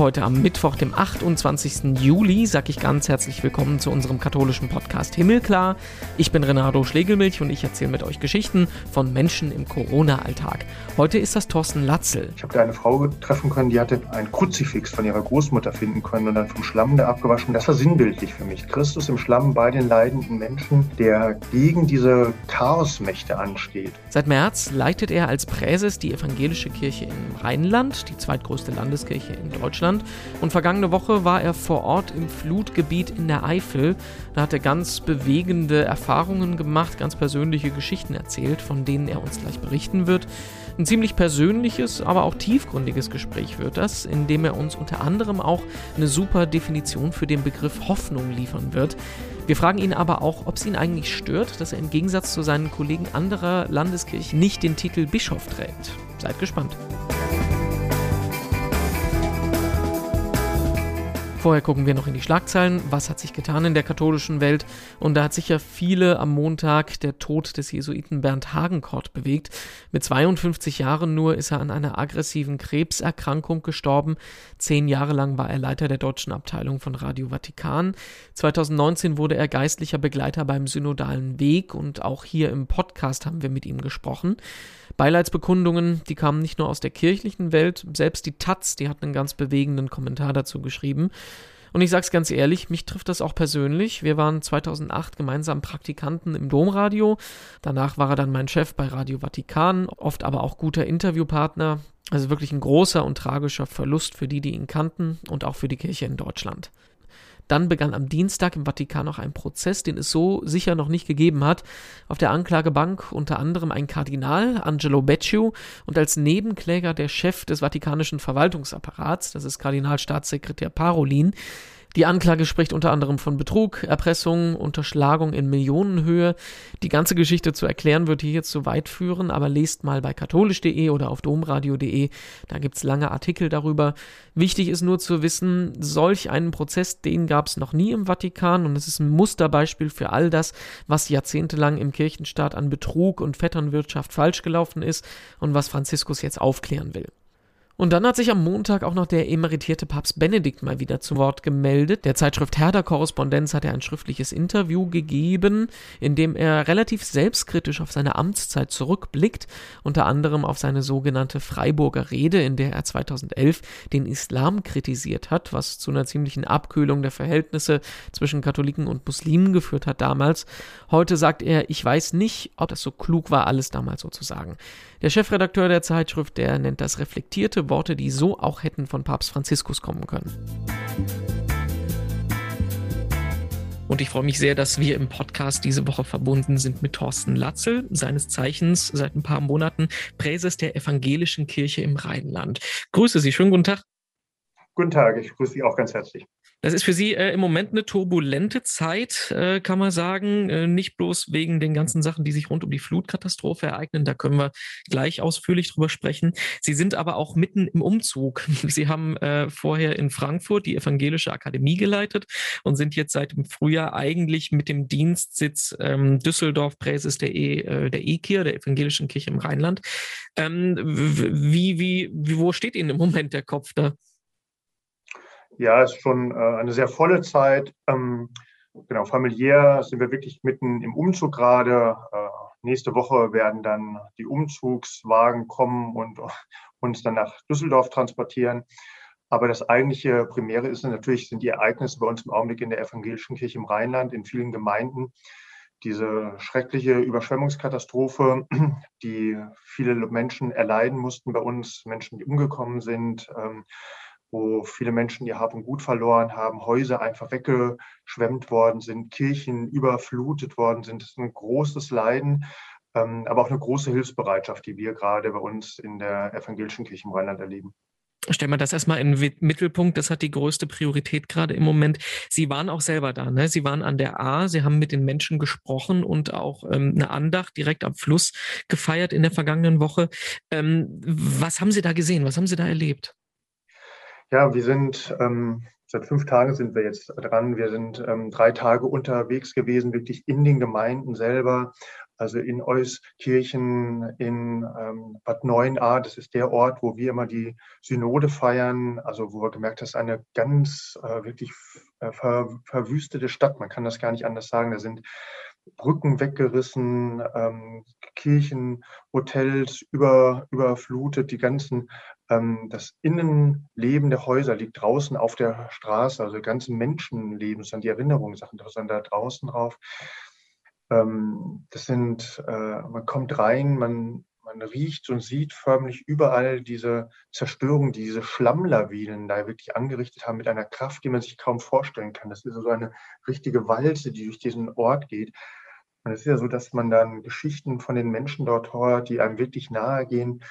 Heute am Mittwoch, dem 28. Juli, sage ich ganz herzlich willkommen zu unserem katholischen Podcast Himmelklar. Ich bin Renato Schlegelmilch und ich erzähle mit euch Geschichten von Menschen im Corona-Alltag. Heute ist das Thorsten Latzel. Ich habe da eine Frau treffen können, die hatte ein Kruzifix von ihrer Großmutter finden können und dann vom Schlamm da abgewaschen. Das war sinnbildlich für mich. Christus im Schlamm bei den leidenden Menschen, der gegen diese Chaosmächte ansteht. Seit März leitet er als Präses die evangelische Kirche im Rheinland, die zweitgrößte Landeskirche in Deutschland. Deutschland. Und vergangene Woche war er vor Ort im Flutgebiet in der Eifel. Da hat er ganz bewegende Erfahrungen gemacht, ganz persönliche Geschichten erzählt, von denen er uns gleich berichten wird. Ein ziemlich persönliches, aber auch tiefgründiges Gespräch wird das, in dem er uns unter anderem auch eine super Definition für den Begriff Hoffnung liefern wird. Wir fragen ihn aber auch, ob es ihn eigentlich stört, dass er im Gegensatz zu seinen Kollegen anderer Landeskirchen nicht den Titel Bischof trägt. Seid gespannt. Vorher gucken wir noch in die Schlagzeilen. Was hat sich getan in der katholischen Welt? Und da hat sicher viele am Montag der Tod des Jesuiten Bernd Hagenkort bewegt. Mit 52 Jahren nur ist er an einer aggressiven Krebserkrankung gestorben. Zehn Jahre lang war er Leiter der deutschen Abteilung von Radio Vatikan. 2019 wurde er geistlicher Begleiter beim Synodalen Weg und auch hier im Podcast haben wir mit ihm gesprochen. Beileidsbekundungen, die kamen nicht nur aus der kirchlichen Welt, selbst die Taz, die hat einen ganz bewegenden Kommentar dazu geschrieben. Und ich sag's ganz ehrlich, mich trifft das auch persönlich. Wir waren 2008 gemeinsam Praktikanten im Domradio. Danach war er dann mein Chef bei Radio Vatikan, oft aber auch guter Interviewpartner. Also wirklich ein großer und tragischer Verlust für die, die ihn kannten und auch für die Kirche in Deutschland. Dann begann am Dienstag im Vatikan noch ein Prozess, den es so sicher noch nicht gegeben hat. Auf der Anklagebank unter anderem ein Kardinal, Angelo Becciu, und als Nebenkläger der Chef des Vatikanischen Verwaltungsapparats, das ist Kardinalstaatssekretär Parolin. Die Anklage spricht unter anderem von Betrug, Erpressung, Unterschlagung in Millionenhöhe. Die ganze Geschichte zu erklären wird hier jetzt zu weit führen, aber lest mal bei katholisch.de oder auf domradio.de. Da gibt's lange Artikel darüber. Wichtig ist nur zu wissen, solch einen Prozess, den gab's noch nie im Vatikan und es ist ein Musterbeispiel für all das, was jahrzehntelang im Kirchenstaat an Betrug und Vetternwirtschaft falsch gelaufen ist und was Franziskus jetzt aufklären will. Und dann hat sich am Montag auch noch der emeritierte Papst Benedikt mal wieder zu Wort gemeldet. Der Zeitschrift Herder Korrespondenz hat er ein schriftliches Interview gegeben, in dem er relativ selbstkritisch auf seine Amtszeit zurückblickt, unter anderem auf seine sogenannte Freiburger Rede, in der er 2011 den Islam kritisiert hat, was zu einer ziemlichen Abkühlung der Verhältnisse zwischen Katholiken und Muslimen geführt hat damals. Heute sagt er, ich weiß nicht, ob das so klug war, alles damals so zu sagen. Der Chefredakteur der Zeitschrift, der nennt das reflektierte Worte, die so auch hätten von Papst Franziskus kommen können. Und ich freue mich sehr, dass wir im Podcast diese Woche verbunden sind mit Thorsten Latzel, seines Zeichens seit ein paar Monaten Präses der Evangelischen Kirche im Rheinland. Grüße Sie, schönen guten Tag. Guten Tag, ich grüße Sie auch ganz herzlich. Das ist für Sie äh, im Moment eine turbulente Zeit, äh, kann man sagen. Äh, nicht bloß wegen den ganzen Sachen, die sich rund um die Flutkatastrophe ereignen. Da können wir gleich ausführlich drüber sprechen. Sie sind aber auch mitten im Umzug. Sie haben äh, vorher in Frankfurt die Evangelische Akademie geleitet und sind jetzt seit dem Frühjahr eigentlich mit dem Dienstsitz ähm, Düsseldorf Präses der, e, äh, der EKIR, der Evangelischen Kirche im Rheinland. Ähm, wie, wie, wie, wo steht Ihnen im Moment der Kopf da? Ja, ist schon äh, eine sehr volle Zeit. Ähm, genau, familiär sind wir wirklich mitten im Umzug gerade. Äh, nächste Woche werden dann die Umzugswagen kommen und uns dann nach Düsseldorf transportieren. Aber das eigentliche Primäre ist natürlich, sind die Ereignisse bei uns im Augenblick in der evangelischen Kirche im Rheinland, in vielen Gemeinden. Diese schreckliche Überschwemmungskatastrophe, die viele Menschen erleiden mussten bei uns, Menschen, die umgekommen sind, ähm, wo viele Menschen ihr Hab und Gut verloren haben, Häuser einfach weggeschwemmt worden sind, Kirchen überflutet worden sind. Das ist ein großes Leiden, ähm, aber auch eine große Hilfsbereitschaft, die wir gerade bei uns in der evangelischen Kirche im Rheinland erleben. Stellen wir das erstmal in den Mittelpunkt. Das hat die größte Priorität gerade im Moment. Sie waren auch selber da. Ne? Sie waren an der A. Sie haben mit den Menschen gesprochen und auch ähm, eine Andacht direkt am Fluss gefeiert in der vergangenen Woche. Ähm, was haben Sie da gesehen? Was haben Sie da erlebt? Ja, wir sind ähm, seit fünf Tagen sind wir jetzt dran. Wir sind ähm, drei Tage unterwegs gewesen, wirklich in den Gemeinden selber, Also in Euskirchen, in ähm, Bad Neuenahr, das ist der Ort, wo wir immer die Synode feiern, also wo wir gemerkt haben, ist eine ganz äh, wirklich äh, ver verwüstete Stadt, man kann das gar nicht anders sagen. Da sind Brücken weggerissen, ähm, Kirchen, Hotels über, überflutet, die ganzen, das Innenleben der Häuser liegt draußen auf der Straße, also ganze Menschenleben, sind die Erinnerungssachen, sind da draußen drauf. Ähm, das sind, äh, man kommt rein, man, man riecht und sieht förmlich überall diese Zerstörung, die diese Schlammlawinen da wirklich angerichtet haben mit einer Kraft, die man sich kaum vorstellen kann. Das ist so eine richtige Walze, die durch diesen Ort geht. Und es ist ja so, dass man dann Geschichten von den Menschen dort hört, die einem wirklich nahe gehen.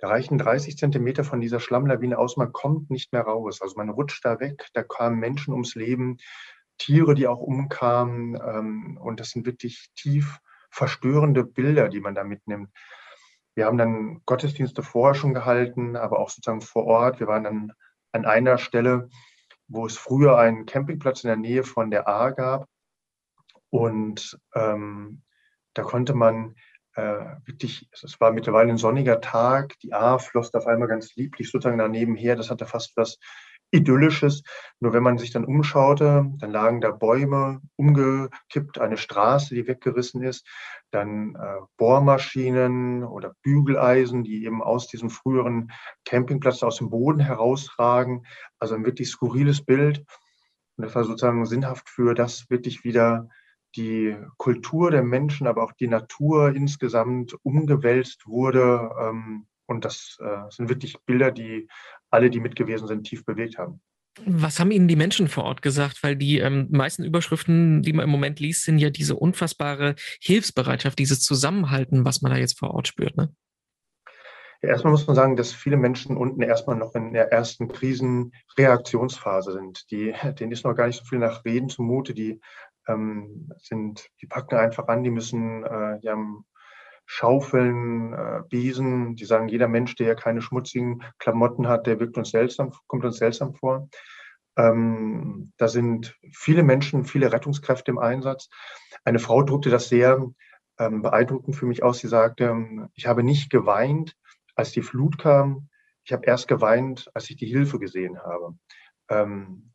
Da reichen 30 Zentimeter von dieser Schlammlawine aus, man kommt nicht mehr raus. Also man rutscht da weg, da kamen Menschen ums Leben, Tiere, die auch umkamen. Ähm, und das sind wirklich tief verstörende Bilder, die man da mitnimmt. Wir haben dann Gottesdienste vorher schon gehalten, aber auch sozusagen vor Ort. Wir waren dann an einer Stelle, wo es früher einen Campingplatz in der Nähe von der A gab. Und ähm, da konnte man äh, wirklich, es war mittlerweile ein sonniger Tag, die A floss auf einmal ganz lieblich sozusagen daneben her. Das hatte fast was Idyllisches. Nur wenn man sich dann umschaute, dann lagen da Bäume umgekippt, eine Straße, die weggerissen ist, dann äh, Bohrmaschinen oder Bügeleisen, die eben aus diesem früheren Campingplatz aus dem Boden herausragen. Also ein wirklich skurriles Bild. Und das war sozusagen sinnhaft für das wirklich wieder die Kultur der Menschen, aber auch die Natur insgesamt umgewälzt wurde. Ähm, und das äh, sind wirklich Bilder, die alle, die mitgewesen sind, tief bewegt haben. Was haben Ihnen die Menschen vor Ort gesagt? Weil die ähm, meisten Überschriften, die man im Moment liest, sind ja diese unfassbare Hilfsbereitschaft, dieses Zusammenhalten, was man da jetzt vor Ort spürt. Ne? Ja, erstmal muss man sagen, dass viele Menschen unten erstmal noch in der ersten Krisenreaktionsphase sind. Die, denen ist noch gar nicht so viel nach Reden zumute. Die ähm, sind, die packen einfach an, die müssen, äh, die haben Schaufeln, äh, Besen, die sagen, jeder Mensch, der keine schmutzigen Klamotten hat, der wirkt uns seltsam, kommt uns seltsam vor. Ähm, da sind viele Menschen, viele Rettungskräfte im Einsatz. Eine Frau drückte das sehr ähm, beeindruckend für mich aus. Sie sagte, ich habe nicht geweint, als die Flut kam. Ich habe erst geweint, als ich die Hilfe gesehen habe. Ähm,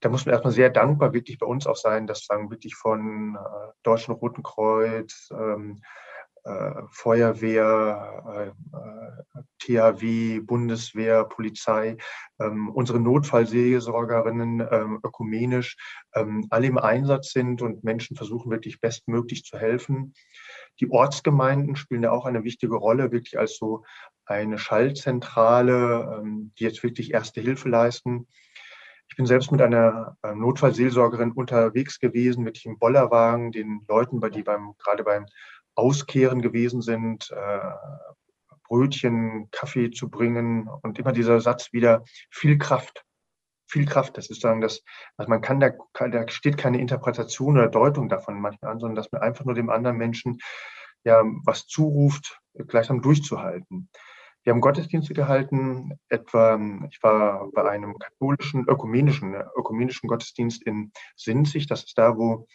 da muss man erstmal sehr dankbar wirklich bei uns auch sein, dass sagen wirklich von äh, Deutschen Roten Kreuz, ähm, äh, Feuerwehr, äh, äh THW, Bundeswehr, Polizei, ähm, unsere Notfallseelsorgerinnen ähm, ökumenisch ähm, alle im Einsatz sind und Menschen versuchen wirklich bestmöglich zu helfen. Die Ortsgemeinden spielen da auch eine wichtige Rolle, wirklich als so eine Schaltzentrale, ähm, die jetzt wirklich erste Hilfe leisten. Ich bin selbst mit einer äh, Notfallseelsorgerin unterwegs gewesen, mit dem Bollerwagen, den Leuten, die beim, gerade beim Auskehren gewesen sind, äh, Brötchen, Kaffee zu bringen und immer dieser Satz wieder viel Kraft. Viel Kraft, das ist sagen, dass also man kann da, da steht keine Interpretation oder Deutung davon manchmal an, sondern dass man einfach nur dem anderen Menschen ja was zuruft, gleichsam durchzuhalten. Wir haben Gottesdienste gehalten, etwa, ich war bei einem katholischen, ökumenischen, ökumenischen Gottesdienst in Sinzig, das ist da, wo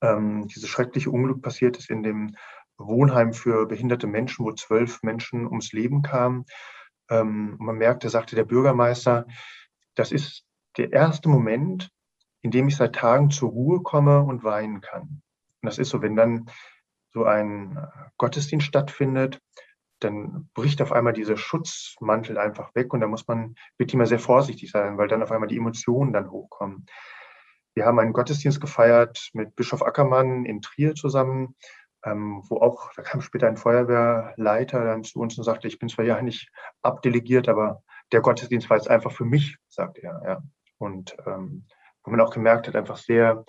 ähm, dieses schreckliche Unglück passiert ist in dem Wohnheim für behinderte Menschen, wo zwölf Menschen ums Leben kamen. Ähm, man merkte, sagte der Bürgermeister, das ist der erste Moment, in dem ich seit Tagen zur Ruhe komme und weinen kann. Und das ist so, wenn dann so ein Gottesdienst stattfindet, dann bricht auf einmal dieser Schutzmantel einfach weg und da muss man wirklich mal sehr vorsichtig sein, weil dann auf einmal die Emotionen dann hochkommen. Wir haben einen Gottesdienst gefeiert mit Bischof Ackermann in Trier zusammen, ähm, wo auch, da kam später ein Feuerwehrleiter dann zu uns und sagte, ich bin zwar ja nicht abdelegiert, aber der Gottesdienst war jetzt einfach für mich, sagt er. Ja. Und ähm, wo man auch gemerkt hat, einfach sehr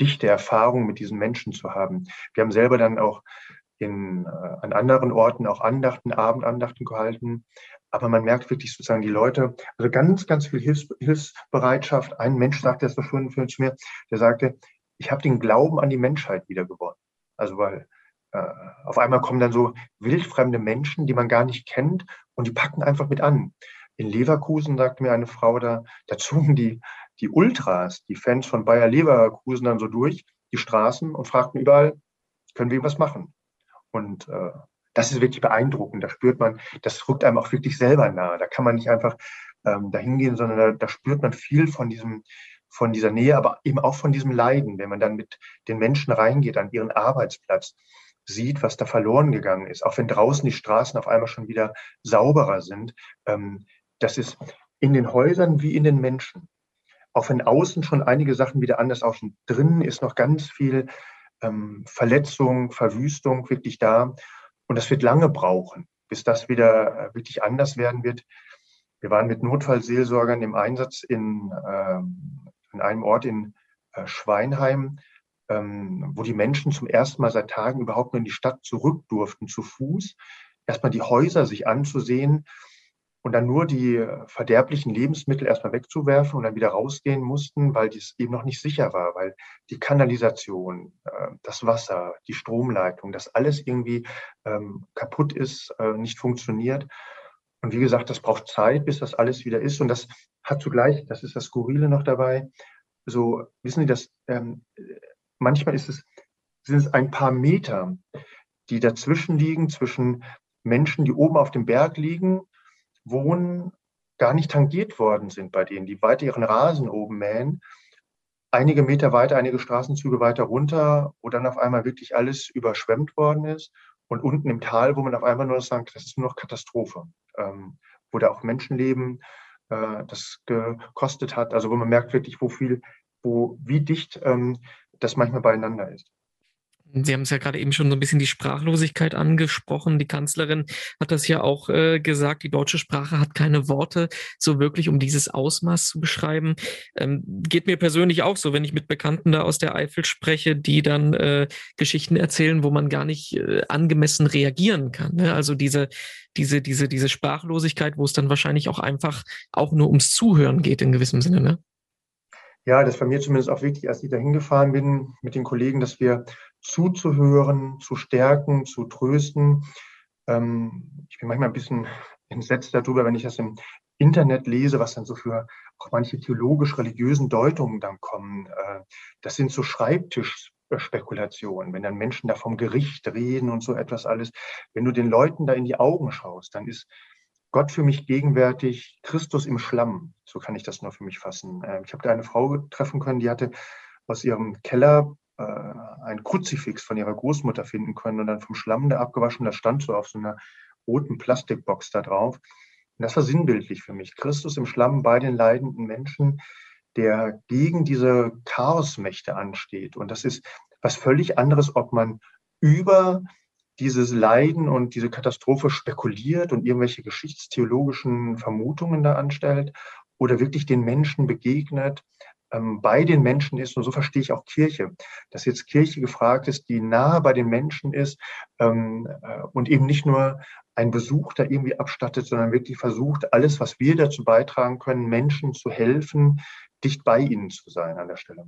dichte Erfahrung mit diesen Menschen zu haben. Wir haben selber dann auch in, äh, an anderen Orten auch Andachten, Abendandachten gehalten. Aber man merkt wirklich sozusagen die Leute, also ganz, ganz viel Hilfs, Hilfsbereitschaft. Ein Mensch sagte das so schön zu mir, der sagte, ich habe den Glauben an die Menschheit wieder gewonnen. Also weil äh, auf einmal kommen dann so wildfremde Menschen, die man gar nicht kennt und die packen einfach mit an. In Leverkusen, sagte mir eine Frau, da, da zogen die, die Ultras, die Fans von Bayer Leverkusen dann so durch die Straßen und fragten überall, können wir was machen. Und äh, das ist wirklich beeindruckend. Da spürt man, das rückt einem auch wirklich selber nahe. Da kann man nicht einfach ähm, dahin gehen, sondern da, da spürt man viel von diesem, von dieser Nähe, aber eben auch von diesem Leiden, wenn man dann mit den Menschen reingeht an ihren Arbeitsplatz, sieht, was da verloren gegangen ist, auch wenn draußen die Straßen auf einmal schon wieder sauberer sind. Ähm, das ist in den Häusern wie in den Menschen. Auch wenn außen schon einige Sachen wieder anders aussehen, drinnen ist noch ganz viel ähm, Verletzung, Verwüstung wirklich da. Und das wird lange brauchen, bis das wieder äh, wirklich anders werden wird. Wir waren mit Notfallseelsorgern im Einsatz in, äh, in einem Ort in äh, Schweinheim, ähm, wo die Menschen zum ersten Mal seit Tagen überhaupt nur in die Stadt zurück durften, zu Fuß. Erstmal die Häuser sich anzusehen und dann nur die verderblichen Lebensmittel erstmal wegzuwerfen und dann wieder rausgehen mussten, weil dies eben noch nicht sicher war, weil die Kanalisation, äh, das Wasser, die Stromleitung, das alles irgendwie ähm, kaputt ist, äh, nicht funktioniert. Und wie gesagt, das braucht Zeit, bis das alles wieder ist. Und das hat zugleich, das ist das Skurrile noch dabei, so, wissen Sie, dass ähm, manchmal ist es, sind es ein paar Meter, die dazwischen liegen, zwischen Menschen, die oben auf dem Berg liegen, wohnen, gar nicht tangiert worden sind bei denen, die weiter ihren Rasen oben mähen, einige Meter weiter, einige Straßenzüge weiter runter, wo dann auf einmal wirklich alles überschwemmt worden ist und unten im Tal, wo man auf einmal nur sagt, das ist nur noch Katastrophe, ähm, wo da auch Menschenleben äh, das gekostet hat, also wo man merkt wirklich, wo viel, wo, wie dicht ähm, das manchmal beieinander ist. Sie haben es ja gerade eben schon so ein bisschen die Sprachlosigkeit angesprochen. Die Kanzlerin hat das ja auch äh, gesagt. Die deutsche Sprache hat keine Worte so wirklich, um dieses Ausmaß zu beschreiben. Ähm, geht mir persönlich auch so, wenn ich mit Bekannten da aus der Eifel spreche, die dann äh, Geschichten erzählen, wo man gar nicht äh, angemessen reagieren kann. Ne? Also diese, diese, diese, diese Sprachlosigkeit, wo es dann wahrscheinlich auch einfach auch nur ums Zuhören geht in gewissem Sinne. Ne? Ja, das war mir zumindest auch wichtig, als ich da hingefahren bin mit den Kollegen, dass wir zuzuhören, zu stärken, zu trösten. Ähm, ich bin manchmal ein bisschen entsetzt darüber, wenn ich das im Internet lese, was dann so für auch manche theologisch-religiösen Deutungen dann kommen. Äh, das sind so Schreibtischspekulationen, wenn dann Menschen da vom Gericht reden und so etwas alles. Wenn du den Leuten da in die Augen schaust, dann ist Gott für mich gegenwärtig, Christus im Schlamm. So kann ich das nur für mich fassen. Äh, ich habe da eine Frau treffen können, die hatte aus ihrem Keller äh, ein Kruzifix von ihrer Großmutter finden können und dann vom Schlamm da abgewaschen. Das stand so auf so einer roten Plastikbox da drauf. Und das war sinnbildlich für mich. Christus im Schlamm bei den leidenden Menschen, der gegen diese Chaosmächte ansteht. Und das ist was völlig anderes, ob man über dieses Leiden und diese Katastrophe spekuliert und irgendwelche geschichtstheologischen Vermutungen da anstellt oder wirklich den Menschen begegnet, bei den Menschen ist. Und so verstehe ich auch Kirche, dass jetzt Kirche gefragt ist, die nahe bei den Menschen ist ähm, äh, und eben nicht nur ein Besuch da irgendwie abstattet, sondern wirklich versucht, alles, was wir dazu beitragen können, Menschen zu helfen, dicht bei ihnen zu sein an der Stelle.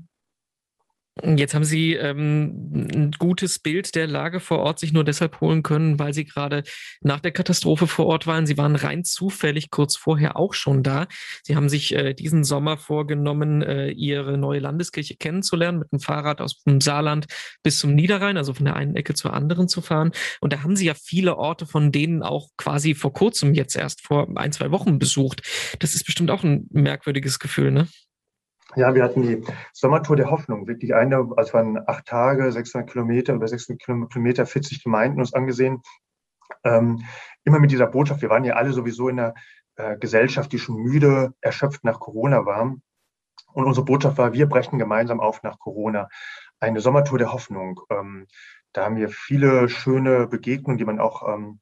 Jetzt haben Sie ähm, ein gutes Bild der Lage vor Ort sich nur deshalb holen können, weil Sie gerade nach der Katastrophe vor Ort waren. Sie waren rein zufällig kurz vorher auch schon da. Sie haben sich äh, diesen Sommer vorgenommen, äh, Ihre neue Landeskirche kennenzulernen, mit dem Fahrrad aus dem Saarland bis zum Niederrhein, also von der einen Ecke zur anderen zu fahren. Und da haben Sie ja viele Orte, von denen auch quasi vor kurzem jetzt erst vor ein, zwei Wochen besucht. Das ist bestimmt auch ein merkwürdiges Gefühl, ne? Ja, wir hatten die Sommertour der Hoffnung, wirklich eine, also waren acht Tage, 600 Kilometer, über 600 Kilometer, 40 Gemeinden uns angesehen. Ähm, immer mit dieser Botschaft, wir waren ja alle sowieso in einer äh, Gesellschaft, die schon müde, erschöpft nach Corona war. Und unsere Botschaft war, wir brechen gemeinsam auf nach Corona. Eine Sommertour der Hoffnung. Ähm, da haben wir viele schöne Begegnungen, die man auch ähm,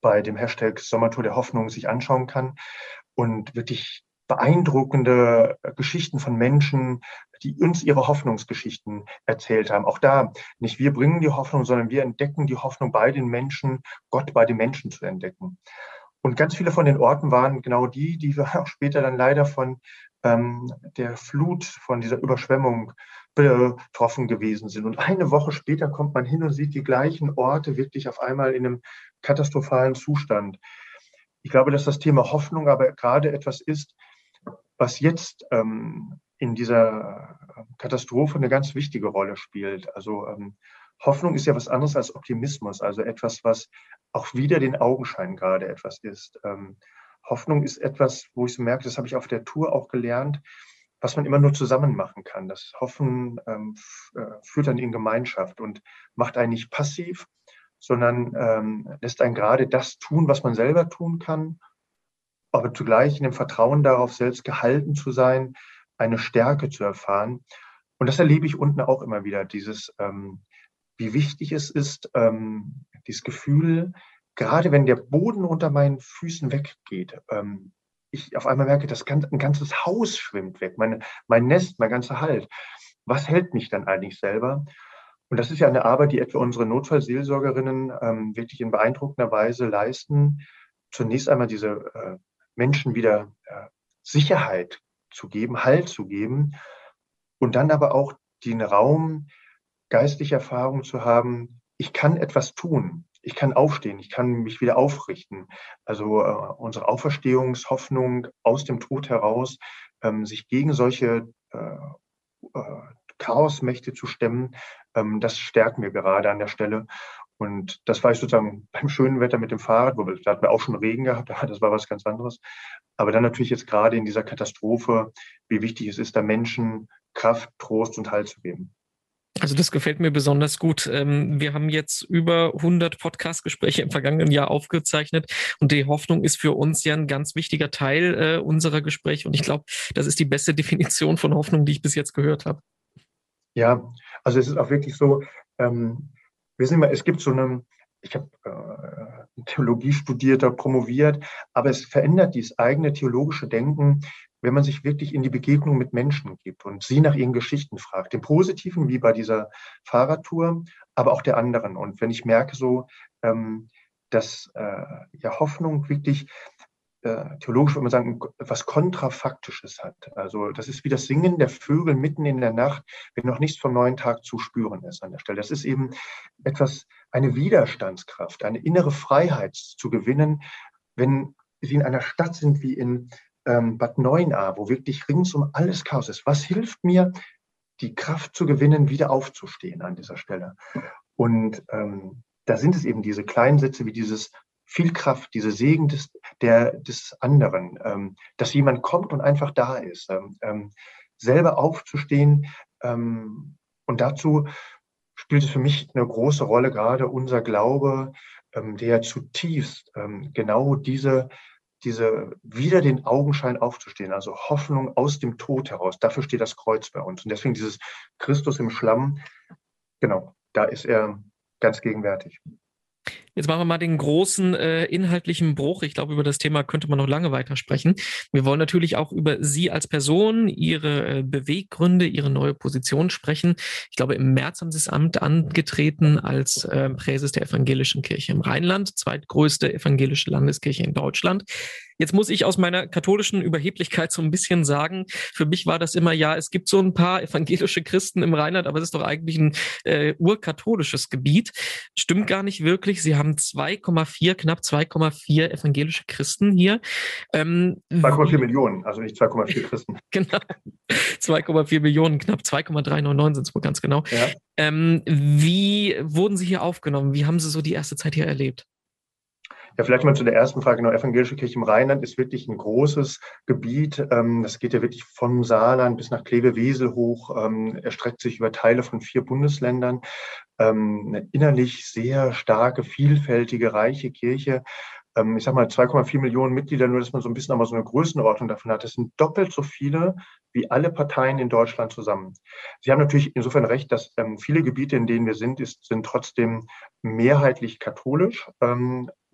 bei dem Hashtag Sommertour der Hoffnung sich anschauen kann. Und wirklich beeindruckende äh, Geschichten von Menschen, die uns ihre Hoffnungsgeschichten erzählt haben. Auch da, nicht wir bringen die Hoffnung, sondern wir entdecken die Hoffnung bei den Menschen, Gott bei den Menschen zu entdecken. Und ganz viele von den Orten waren genau die, die wir auch später dann leider von ähm, der Flut, von dieser Überschwemmung betroffen gewesen sind. Und eine Woche später kommt man hin und sieht die gleichen Orte wirklich auf einmal in einem katastrophalen Zustand. Ich glaube, dass das Thema Hoffnung aber gerade etwas ist, was jetzt ähm, in dieser äh, Katastrophe eine ganz wichtige Rolle spielt. Also ähm, Hoffnung ist ja was anderes als Optimismus, also etwas, was auch wieder den Augenschein gerade etwas ist. Ähm, Hoffnung ist etwas, wo ich so merke, das habe ich auf der Tour auch gelernt, was man immer nur zusammen machen kann. Das Hoffen ähm, äh, führt dann in Gemeinschaft und macht einen nicht passiv, sondern ähm, lässt einen gerade das tun, was man selber tun kann, aber zugleich in dem Vertrauen darauf, selbst gehalten zu sein, eine Stärke zu erfahren. Und das erlebe ich unten auch immer wieder, dieses, ähm, wie wichtig es ist, ähm, dieses Gefühl, gerade wenn der Boden unter meinen Füßen weggeht, ähm, ich auf einmal merke, das ein ganzes Haus schwimmt weg, meine, mein Nest, mein ganzer Halt. Was hält mich dann eigentlich selber? Und das ist ja eine Arbeit, die etwa unsere Notfallseelsorgerinnen ähm, wirklich in beeindruckender Weise leisten. Zunächst einmal diese äh, Menschen wieder äh, Sicherheit zu geben, Halt zu geben und dann aber auch den Raum, geistliche Erfahrung zu haben, ich kann etwas tun ich kann aufstehen, ich kann mich wieder aufrichten. Also äh, unsere Auferstehungshoffnung aus dem Tod heraus, ähm, sich gegen solche äh, äh, Chaosmächte zu stemmen, ähm, das stärken wir gerade an der Stelle. Und das war ich sozusagen beim schönen Wetter mit dem Fahrrad, wo wir, da hatten wir auch schon Regen gehabt, das war was ganz anderes. Aber dann natürlich jetzt gerade in dieser Katastrophe, wie wichtig es ist, da Menschen Kraft, Trost und Halt zu geben. Also das gefällt mir besonders gut. Ähm, wir haben jetzt über 100 Podcast-Gespräche im vergangenen Jahr aufgezeichnet und die Hoffnung ist für uns ja ein ganz wichtiger Teil äh, unserer Gespräche und ich glaube, das ist die beste Definition von Hoffnung, die ich bis jetzt gehört habe. Ja, also es ist auch wirklich so, ähm, wissen wir, es gibt so eine, ich habe äh, Theologie studiert, promoviert, aber es verändert dieses eigene theologische Denken, wenn man sich wirklich in die Begegnung mit Menschen gibt und sie nach ihren Geschichten fragt, dem Positiven wie bei dieser Fahrradtour, aber auch der anderen. Und wenn ich merke so, ähm, dass äh, ja Hoffnung wirklich theologisch würde man sagen, was Kontrafaktisches hat. Also das ist wie das Singen der Vögel mitten in der Nacht, wenn noch nichts vom neuen Tag zu spüren ist an der Stelle. Das ist eben etwas, eine Widerstandskraft, eine innere Freiheit zu gewinnen, wenn sie in einer Stadt sind wie in ähm, Bad Neuenahr, wo wirklich ringsum alles Chaos ist. Was hilft mir, die Kraft zu gewinnen, wieder aufzustehen an dieser Stelle? Und ähm, da sind es eben diese kleinen Sätze wie dieses viel Kraft, diese Segen des, der, des anderen, ähm, dass jemand kommt und einfach da ist, ähm, ähm selber aufzustehen. Ähm, und dazu spielt es für mich eine große Rolle, gerade unser Glaube, ähm, der zutiefst genau diese diese wieder den Augenschein aufzustehen, also Hoffnung aus dem Tod heraus. Dafür steht das Kreuz bei uns. Und deswegen dieses Christus im Schlamm, genau, da ist er ganz gegenwärtig. Jetzt machen wir mal den großen äh, inhaltlichen Bruch. Ich glaube, über das Thema könnte man noch lange weiter sprechen. Wir wollen natürlich auch über Sie als Person, Ihre äh, Beweggründe, Ihre neue Position sprechen. Ich glaube, im März haben Sie das Amt angetreten als äh, Präses der Evangelischen Kirche im Rheinland, zweitgrößte evangelische Landeskirche in Deutschland. Jetzt muss ich aus meiner katholischen Überheblichkeit so ein bisschen sagen, für mich war das immer, ja, es gibt so ein paar evangelische Christen im Rheinland, aber es ist doch eigentlich ein äh, urkatholisches Gebiet. Stimmt gar nicht wirklich. Sie haben 2,4, knapp 2,4 evangelische Christen hier. Ähm, 2,4 Millionen, also nicht 2,4 Christen. genau. 2,4 Millionen, knapp 2,399 sind es wohl ganz genau. Ja. Ähm, wie wurden Sie hier aufgenommen? Wie haben Sie so die erste Zeit hier erlebt? Ja, vielleicht mal zu der ersten Frage. Genau, Evangelische Kirche im Rheinland ist wirklich ein großes Gebiet. Ähm, das geht ja wirklich vom Saarland bis nach Kleve-Wesel hoch, ähm, erstreckt sich über Teile von vier Bundesländern. Ähm, eine innerlich sehr starke, vielfältige, reiche Kirche. Ich sag mal 2,4 Millionen Mitglieder, nur dass man so ein bisschen aber so eine Größenordnung davon hat. Das sind doppelt so viele wie alle Parteien in Deutschland zusammen. Sie haben natürlich insofern recht, dass viele Gebiete, in denen wir sind, ist, sind trotzdem mehrheitlich katholisch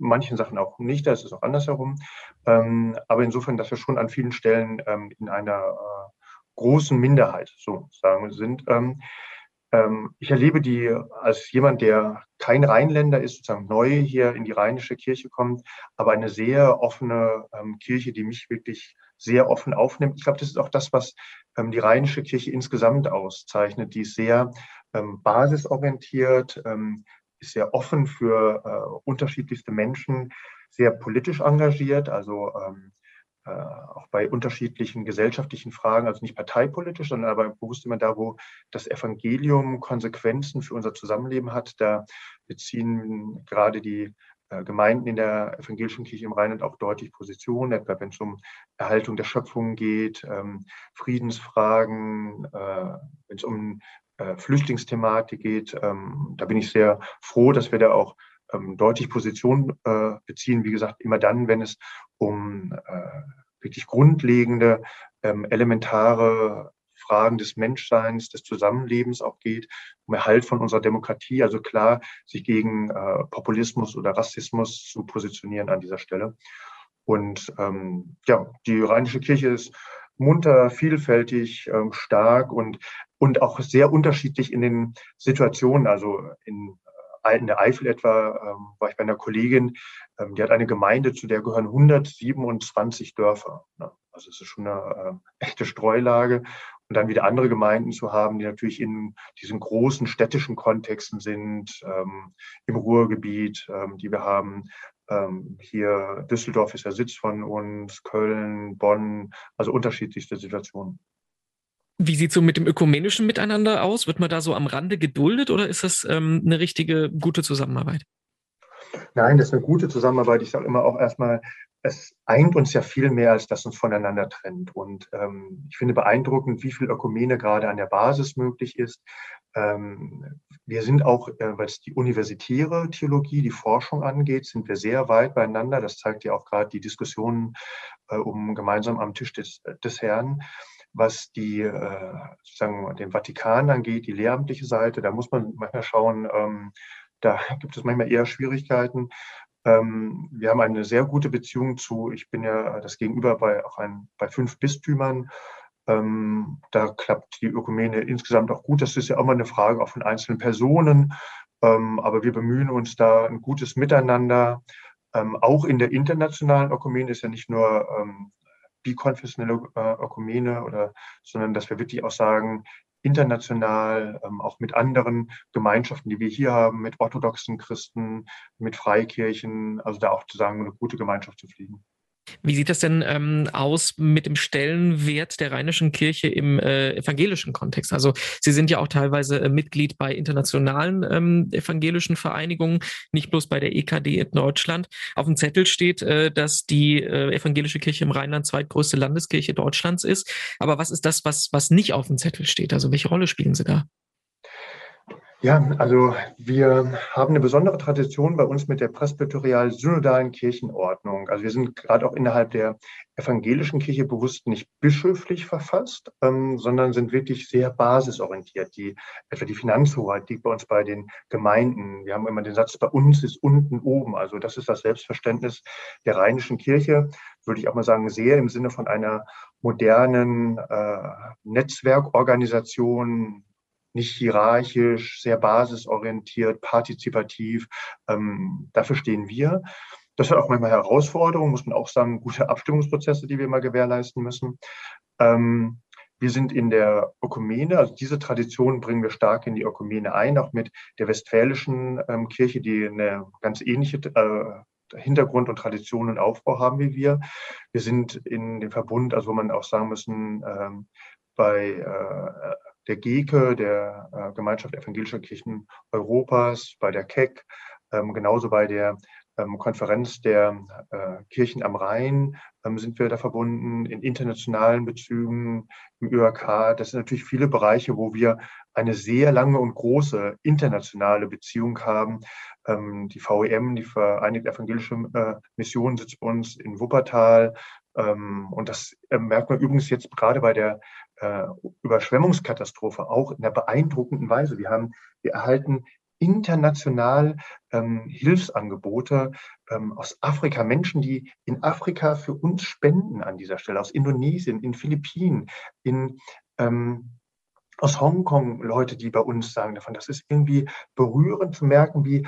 manchen Sachen auch nicht, da ist es auch andersherum. Ähm, aber insofern, dass wir schon an vielen Stellen ähm, in einer äh, großen Minderheit sozusagen sind. Ähm, ähm, ich erlebe die als jemand, der kein Rheinländer ist, sozusagen neu hier in die rheinische Kirche kommt, aber eine sehr offene ähm, Kirche, die mich wirklich sehr offen aufnimmt. Ich glaube, das ist auch das, was ähm, die rheinische Kirche insgesamt auszeichnet. Die ist sehr basisorientiert, ist sehr offen für äh, unterschiedlichste Menschen, sehr politisch engagiert. Also ähm, äh, auch bei unterschiedlichen gesellschaftlichen Fragen, also nicht parteipolitisch, sondern aber bewusst immer da, wo das Evangelium Konsequenzen für unser Zusammenleben hat. Da beziehen gerade die äh, Gemeinden in der evangelischen Kirche im Rheinland auch deutlich Position, etwa wenn es um Erhaltung der Schöpfung geht, ähm, Friedensfragen, äh, wenn es um Flüchtlingsthematik geht. Ähm, da bin ich sehr froh, dass wir da auch ähm, deutlich Position äh, beziehen. Wie gesagt, immer dann, wenn es um äh, wirklich grundlegende, ähm, elementare Fragen des Menschseins, des Zusammenlebens auch geht, um Erhalt von unserer Demokratie, also klar, sich gegen äh, Populismus oder Rassismus zu positionieren an dieser Stelle. Und ähm, ja, die Rheinische Kirche ist munter, vielfältig, ähm, stark und, und auch sehr unterschiedlich in den Situationen. Also in in der Eifel etwa ähm, war ich bei einer Kollegin, ähm, die hat eine Gemeinde, zu der gehören 127 Dörfer. Ne? Also es ist schon eine äh, echte Streulage. Und dann wieder andere Gemeinden zu haben, die natürlich in diesen großen städtischen Kontexten sind, ähm, im Ruhrgebiet, ähm, die wir haben. Ähm, hier Düsseldorf ist der Sitz von uns, Köln, Bonn, also unterschiedlichste Situationen. Wie sieht es so mit dem ökumenischen Miteinander aus? Wird man da so am Rande geduldet oder ist das ähm, eine richtige, gute Zusammenarbeit? Nein, das ist eine gute Zusammenarbeit. Ich sage immer auch erstmal, es eint uns ja viel mehr, als das uns voneinander trennt. Und ähm, ich finde beeindruckend, wie viel Ökumene gerade an der Basis möglich ist. Ähm, wir sind auch, äh, was die universitäre Theologie, die Forschung angeht, sind wir sehr weit beieinander. Das zeigt ja auch gerade die Diskussionen äh, um gemeinsam am Tisch des, des Herrn was die, äh, sozusagen den Vatikan angeht, die lehramtliche Seite, da muss man manchmal schauen, ähm, da gibt es manchmal eher Schwierigkeiten. Ähm, wir haben eine sehr gute Beziehung zu, ich bin ja das Gegenüber bei auch ein, bei fünf Bistümern. Ähm, da klappt die Ökumene insgesamt auch gut. Das ist ja auch mal eine Frage auch von einzelnen Personen. Ähm, aber wir bemühen uns da ein gutes Miteinander. Ähm, auch in der internationalen Ökumene ist ja nicht nur ähm, bikonfessionelle äh, Ökumene oder, sondern dass wir wirklich auch sagen, international, ähm, auch mit anderen Gemeinschaften, die wir hier haben, mit orthodoxen Christen, mit Freikirchen, also da auch zu sagen, eine gute Gemeinschaft zu fliegen. Wie sieht das denn ähm, aus mit dem Stellenwert der Rheinischen Kirche im äh, evangelischen Kontext? Also Sie sind ja auch teilweise äh, Mitglied bei internationalen ähm, evangelischen Vereinigungen, nicht bloß bei der EKD in Deutschland. Auf dem Zettel steht, äh, dass die äh, evangelische Kirche im Rheinland zweitgrößte Landeskirche Deutschlands ist. Aber was ist das, was, was nicht auf dem Zettel steht? Also welche Rolle spielen Sie da? Ja, also wir haben eine besondere Tradition bei uns mit der presbyterial-synodalen Kirchenordnung. Also wir sind gerade auch innerhalb der evangelischen Kirche bewusst nicht bischöflich verfasst, ähm, sondern sind wirklich sehr basisorientiert. Die, etwa die Finanzhoheit liegt bei uns bei den Gemeinden. Wir haben immer den Satz, bei uns ist unten oben. Also das ist das Selbstverständnis der rheinischen Kirche, würde ich auch mal sagen, sehr im Sinne von einer modernen äh, Netzwerkorganisation, nicht hierarchisch, sehr basisorientiert, partizipativ. Ähm, dafür stehen wir. Das hat auch manchmal Herausforderungen, muss man auch sagen, gute Abstimmungsprozesse, die wir mal gewährleisten müssen. Ähm, wir sind in der Ökumene, also diese Tradition bringen wir stark in die Ökumene ein, auch mit der westfälischen ähm, Kirche, die eine ganz ähnliche äh, Hintergrund und Tradition und Aufbau haben wie wir. Wir sind in dem Verbund, also wo man auch sagen müssen, ähm, bei äh, der GEKE, der äh, Gemeinschaft evangelischer Kirchen Europas, bei der KEC, ähm, genauso bei der ähm, Konferenz der äh, Kirchen am Rhein ähm, sind wir da verbunden, in internationalen Bezügen, im ÖRK. Das sind natürlich viele Bereiche, wo wir eine sehr lange und große internationale Beziehung haben. Ähm, die VEM, die Vereinigte Evangelische äh, Mission, sitzt bei uns in Wuppertal. Ähm, und das äh, merkt man übrigens jetzt gerade bei der äh, Überschwemmungskatastrophe auch in einer beeindruckenden Weise. Wir haben, wir erhalten international ähm, Hilfsangebote ähm, aus Afrika, Menschen, die in Afrika für uns spenden an dieser Stelle, aus Indonesien, in Philippinen, in ähm, aus Hongkong Leute, die bei uns sagen davon, das ist irgendwie berührend zu merken, wie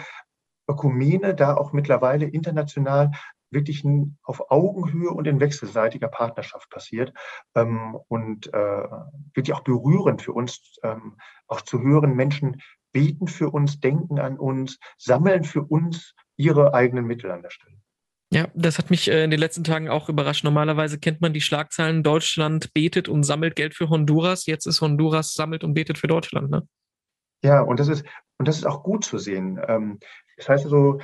Ökumene da auch mittlerweile international wirklich auf Augenhöhe und in wechselseitiger Partnerschaft passiert ähm, und äh, wirklich auch berührend für uns, ähm, auch zu hören, Menschen beten für uns, denken an uns, sammeln für uns ihre eigenen Mittel an der Stelle. Ja, das hat mich äh, in den letzten Tagen auch überrascht. Normalerweise kennt man die Schlagzeilen, Deutschland betet und sammelt Geld für Honduras. Jetzt ist Honduras sammelt und betet für Deutschland, ne? Ja, und das ist, und das ist auch gut zu sehen. Ähm, das heißt also,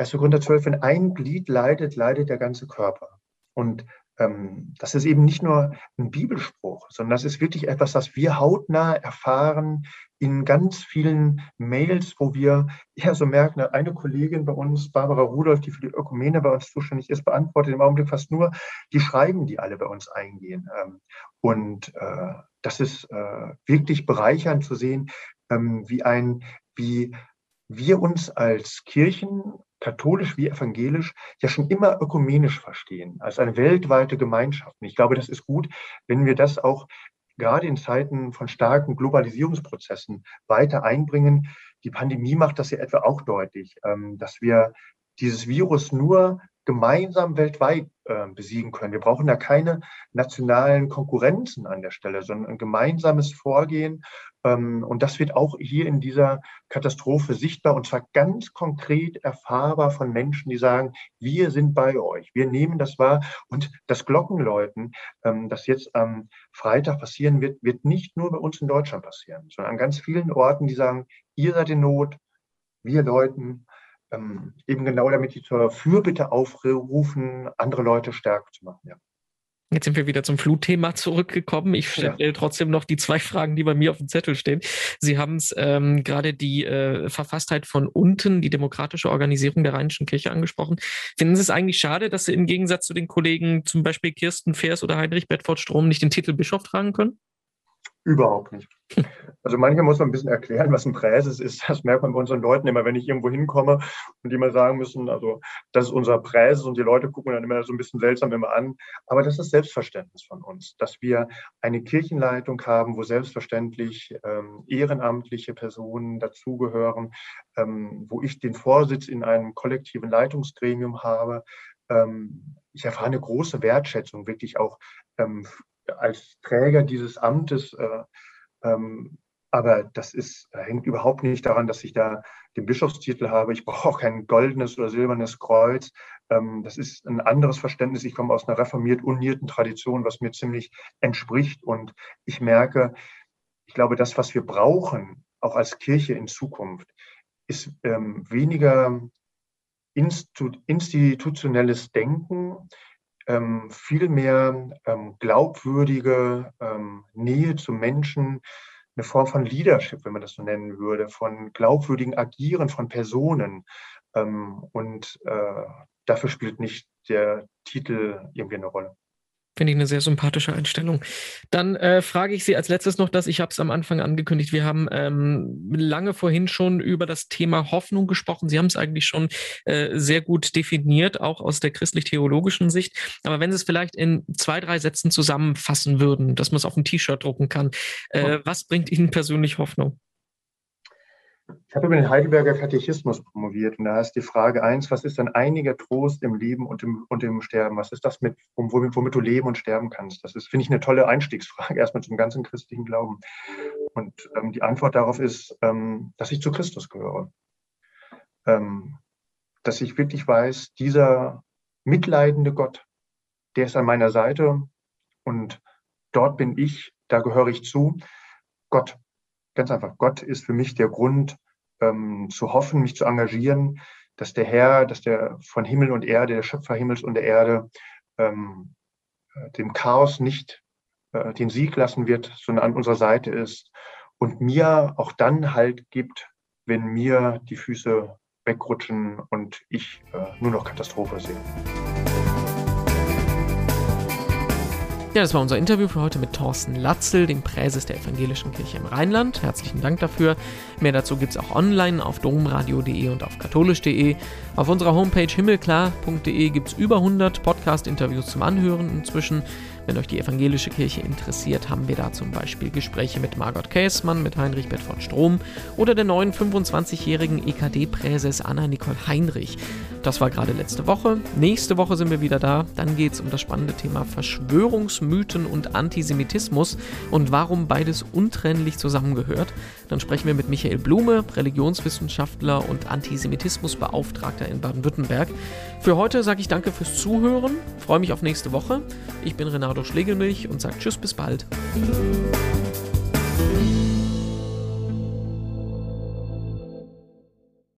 1. Korinther 12, wenn ein Glied leidet, leidet der ganze Körper. Und ähm, das ist eben nicht nur ein Bibelspruch, sondern das ist wirklich etwas, das wir hautnah erfahren in ganz vielen Mails, wo wir ja so merken, eine Kollegin bei uns, Barbara Rudolph, die für die Ökumene bei uns zuständig ist, beantwortet im Augenblick fast nur die Schreiben, die alle bei uns eingehen. Ähm, und äh, das ist äh, wirklich bereichernd zu sehen, ähm, wie ein, wie wir uns als Kirchen katholisch wie evangelisch ja schon immer ökumenisch verstehen, als eine weltweite Gemeinschaft. Und ich glaube, das ist gut, wenn wir das auch gerade in Zeiten von starken Globalisierungsprozessen weiter einbringen. Die Pandemie macht das ja etwa auch deutlich, ähm, dass wir dieses Virus nur gemeinsam weltweit äh, besiegen können. Wir brauchen da keine nationalen Konkurrenzen an der Stelle, sondern ein gemeinsames Vorgehen. Ähm, und das wird auch hier in dieser Katastrophe sichtbar und zwar ganz konkret erfahrbar von Menschen, die sagen, wir sind bei euch, wir nehmen das wahr. Und das Glockenläuten, ähm, das jetzt am Freitag passieren wird, wird nicht nur bei uns in Deutschland passieren, sondern an ganz vielen Orten, die sagen, ihr seid in Not, wir läuten ähm, eben genau damit sie zur Fürbitte aufrufen, andere Leute stärker zu machen. Ja. Jetzt sind wir wieder zum Flutthema zurückgekommen. Ich stelle ja. trotzdem noch die zwei Fragen, die bei mir auf dem Zettel stehen. Sie haben es ähm, gerade die äh, Verfasstheit von unten, die demokratische Organisierung der Rheinischen Kirche angesprochen. Finden Sie es eigentlich schade, dass Sie im Gegensatz zu den Kollegen zum Beispiel Kirsten Fers oder Heinrich Bedford Strom nicht den Titel Bischof tragen können? Überhaupt nicht. Also manchmal muss man ein bisschen erklären, was ein Präses ist. Das merkt man bei unseren Leuten immer, wenn ich irgendwo hinkomme und die mal sagen müssen, also das ist unser Präses und die Leute gucken dann immer so ein bisschen seltsam immer an. Aber das ist Selbstverständnis von uns, dass wir eine Kirchenleitung haben, wo selbstverständlich ähm, ehrenamtliche Personen dazugehören, ähm, wo ich den Vorsitz in einem kollektiven Leitungsgremium habe. Ähm, ich erfahre eine große Wertschätzung wirklich auch ähm, als Träger dieses Amtes. Äh, ähm, aber das ist, hängt überhaupt nicht daran, dass ich da den Bischofstitel habe. Ich brauche auch kein goldenes oder silbernes Kreuz. Ähm, das ist ein anderes Verständnis. Ich komme aus einer reformiert unierten Tradition, was mir ziemlich entspricht. Und ich merke, ich glaube, das, was wir brauchen, auch als Kirche in Zukunft, ist ähm, weniger institutionelles Denken, ähm, viel mehr ähm, glaubwürdige ähm, Nähe zu Menschen, eine Form von Leadership, wenn man das so nennen würde, von glaubwürdigen Agieren von Personen. Ähm, und äh, dafür spielt nicht der Titel irgendwie eine Rolle. Finde ich eine sehr sympathische Einstellung. Dann äh, frage ich Sie als letztes noch, dass ich habe es am Anfang angekündigt. Wir haben ähm, lange vorhin schon über das Thema Hoffnung gesprochen. Sie haben es eigentlich schon äh, sehr gut definiert, auch aus der christlich-theologischen Sicht. Aber wenn Sie es vielleicht in zwei, drei Sätzen zusammenfassen würden, dass man es auf ein T-Shirt drucken kann, äh, was bringt Ihnen persönlich Hoffnung? Ich habe über den Heidelberger Katechismus promoviert und da ist die Frage eins, was ist denn einiger Trost im Leben und im, und im Sterben? Was ist das, mit, womit, womit du leben und sterben kannst? Das ist, finde ich, eine tolle Einstiegsfrage erstmal zum ganzen christlichen Glauben. Und ähm, die Antwort darauf ist, ähm, dass ich zu Christus gehöre. Ähm, dass ich wirklich weiß, dieser mitleidende Gott, der ist an meiner Seite und dort bin ich, da gehöre ich zu. Gott Ganz einfach, Gott ist für mich der Grund ähm, zu hoffen, mich zu engagieren, dass der Herr, dass der von Himmel und Erde, der Schöpfer Himmels und der Erde, ähm, äh, dem Chaos nicht äh, den Sieg lassen wird, sondern an unserer Seite ist und mir auch dann Halt gibt, wenn mir die Füße wegrutschen und ich äh, nur noch Katastrophe sehe. Ja, das war unser Interview für heute mit Thorsten Latzel, dem Präses der Evangelischen Kirche im Rheinland. Herzlichen Dank dafür. Mehr dazu gibt es auch online auf domradio.de und auf katholisch.de. Auf unserer Homepage himmelklar.de gibt es über 100 Podcasts Podcast-Interviews zum Anhören inzwischen. Wenn euch die evangelische Kirche interessiert, haben wir da zum Beispiel Gespräche mit Margot Käßmann, mit Heinrich Bedford Strom oder der neuen 25-jährigen EKD-Präses Anna-Nicole Heinrich. Das war gerade letzte Woche. Nächste Woche sind wir wieder da. Dann geht es um das spannende Thema Verschwörungsmythen und Antisemitismus und warum beides untrennlich zusammengehört. Dann sprechen wir mit Michael Blume, Religionswissenschaftler und Antisemitismusbeauftragter in Baden-Württemberg. Für heute sage ich danke fürs Zuhören, freue mich auf nächste Woche. Ich bin Renato Schlegelmilch und sage Tschüss, bis bald.